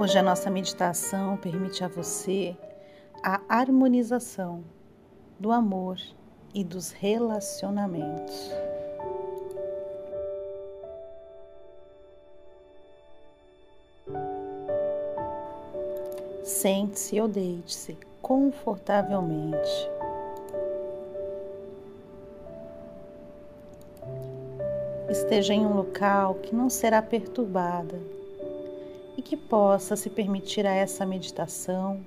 Hoje a nossa meditação permite a você a harmonização do amor e dos relacionamentos. Sente-se ou deite-se confortavelmente. Esteja em um local que não será perturbada que possa se permitir a essa meditação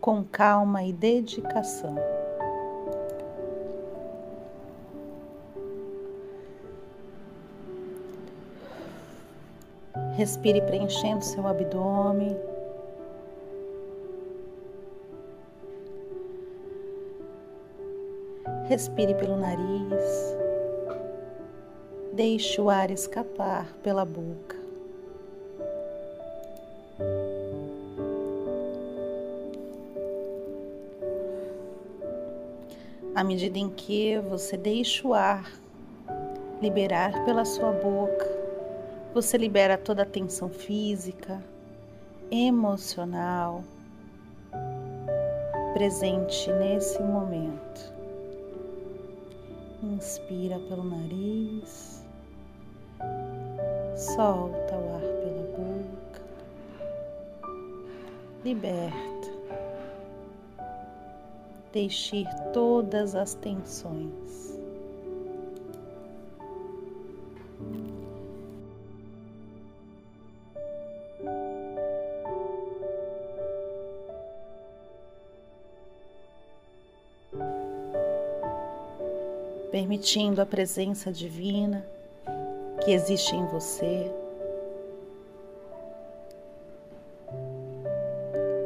com calma e dedicação. Respire preenchendo seu abdômen. Respire pelo nariz. Deixe o ar escapar pela boca. À medida em que você deixa o ar liberar pela sua boca, você libera toda a tensão física, emocional, presente nesse momento. Inspira pelo nariz, solta o ar pela boca, liberta deixe ir todas as tensões. Permitindo a presença divina que existe em você.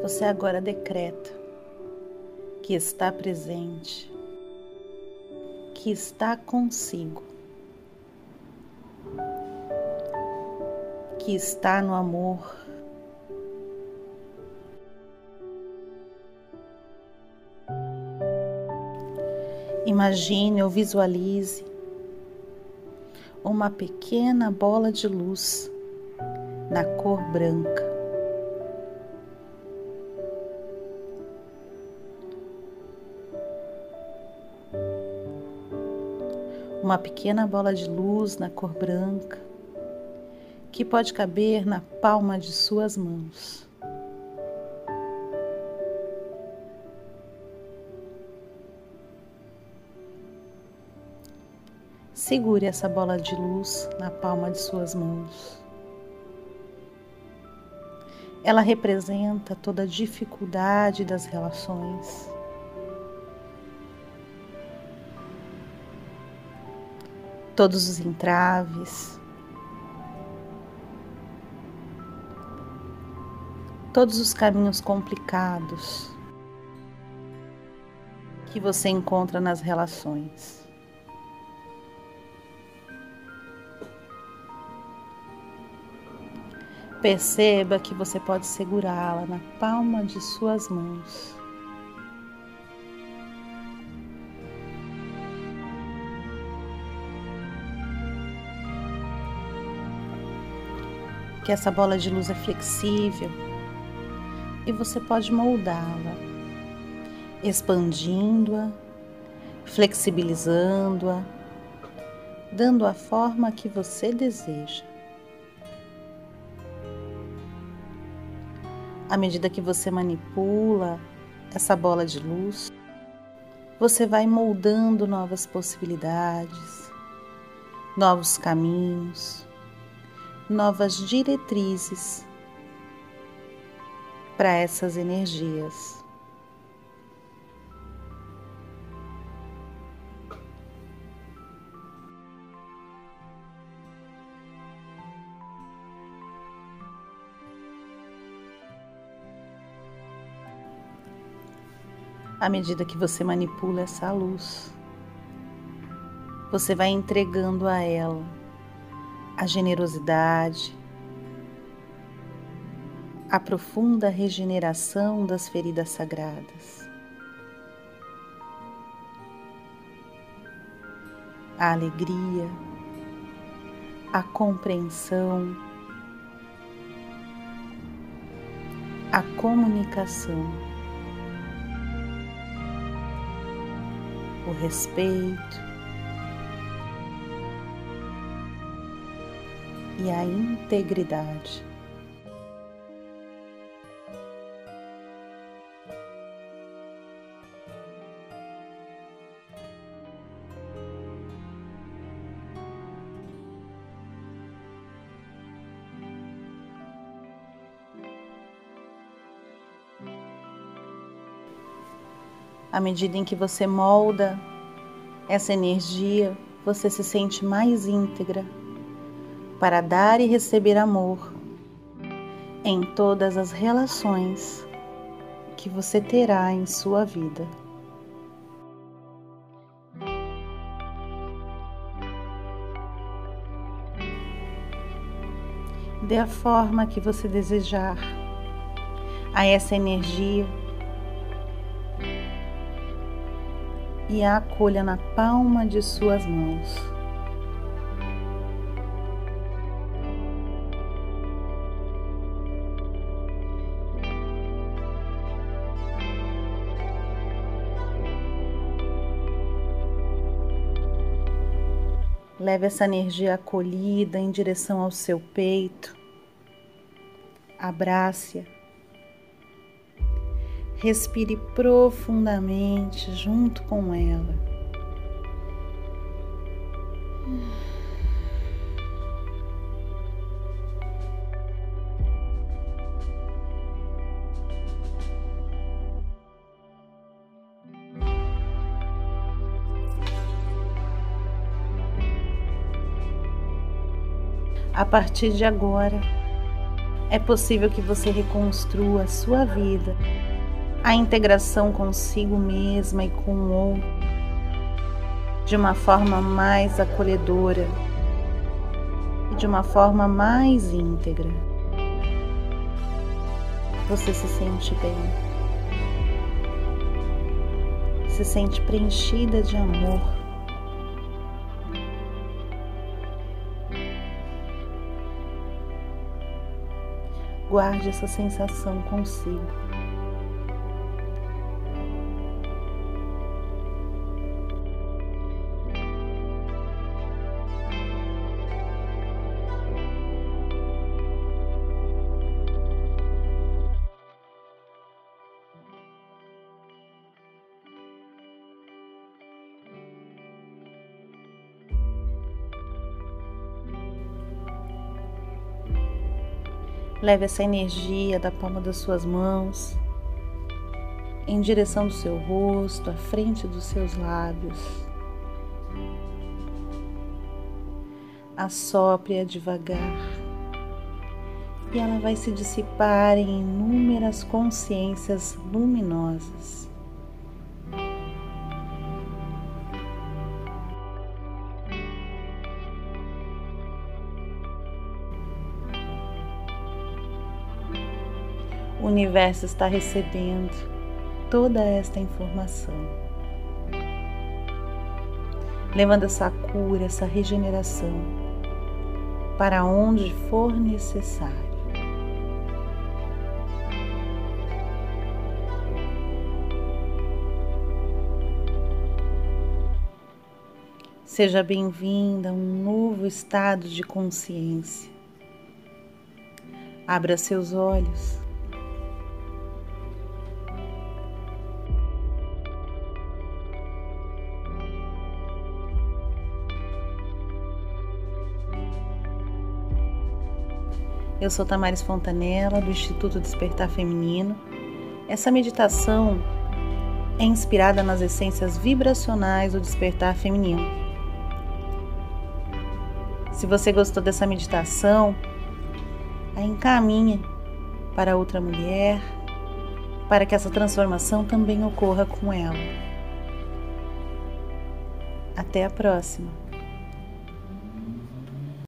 Você agora decreta que está presente, que está consigo, que está no amor. Imagine ou visualize uma pequena bola de luz na cor branca. Uma pequena bola de luz na cor branca que pode caber na palma de suas mãos. Segure essa bola de luz na palma de suas mãos. Ela representa toda a dificuldade das relações todos os entraves, todos os caminhos complicados que você encontra nas relações. Perceba que você pode segurá-la na palma de suas mãos. Que essa bola de luz é flexível e você pode moldá-la, expandindo-a, flexibilizando-a, dando a forma que você deseja. À medida que você manipula essa bola de luz, você vai moldando novas possibilidades, novos caminhos, novas diretrizes para essas energias. À medida que você manipula essa luz, você vai entregando a ela a generosidade, a profunda regeneração das feridas sagradas, a alegria, a compreensão, comunicação, o respeito e a integridade. À medida em que você molda essa energia, você se sente mais íntegra para dar e receber amor em todas as relações que você terá em sua vida. Dê a forma que você desejar a essa energia e a acolha na palma de suas mãos. Leve essa energia acolhida em direção ao seu peito. Abrace-a Respire profundamente junto com ela. A partir de agora, é possível que você reconstrua a sua vida a integração consigo mesma e com o outro de uma forma mais acolhedora e de uma forma mais íntegra. Você se sente bem, se sente preenchida de amor. Guarde essa sensação consigo. Leve essa energia da palma das suas mãos em direção do seu rosto, à frente dos seus lábios. Assopre-a devagar e ela vai se dissipar em inúmeras consciências luminosas. O universo está recebendo toda esta informação, levando essa cura, essa regeneração para onde for necessário. Seja bem-vinda a um novo estado de consciência. Abra seus olhos Eu sou Tamares Fontanella, do Instituto Despertar Feminino. Essa meditação é inspirada nas essências vibracionais do despertar feminino. Se você gostou dessa meditação, a encaminhe para outra mulher, para que essa transformação também ocorra com ela. Até a próxima!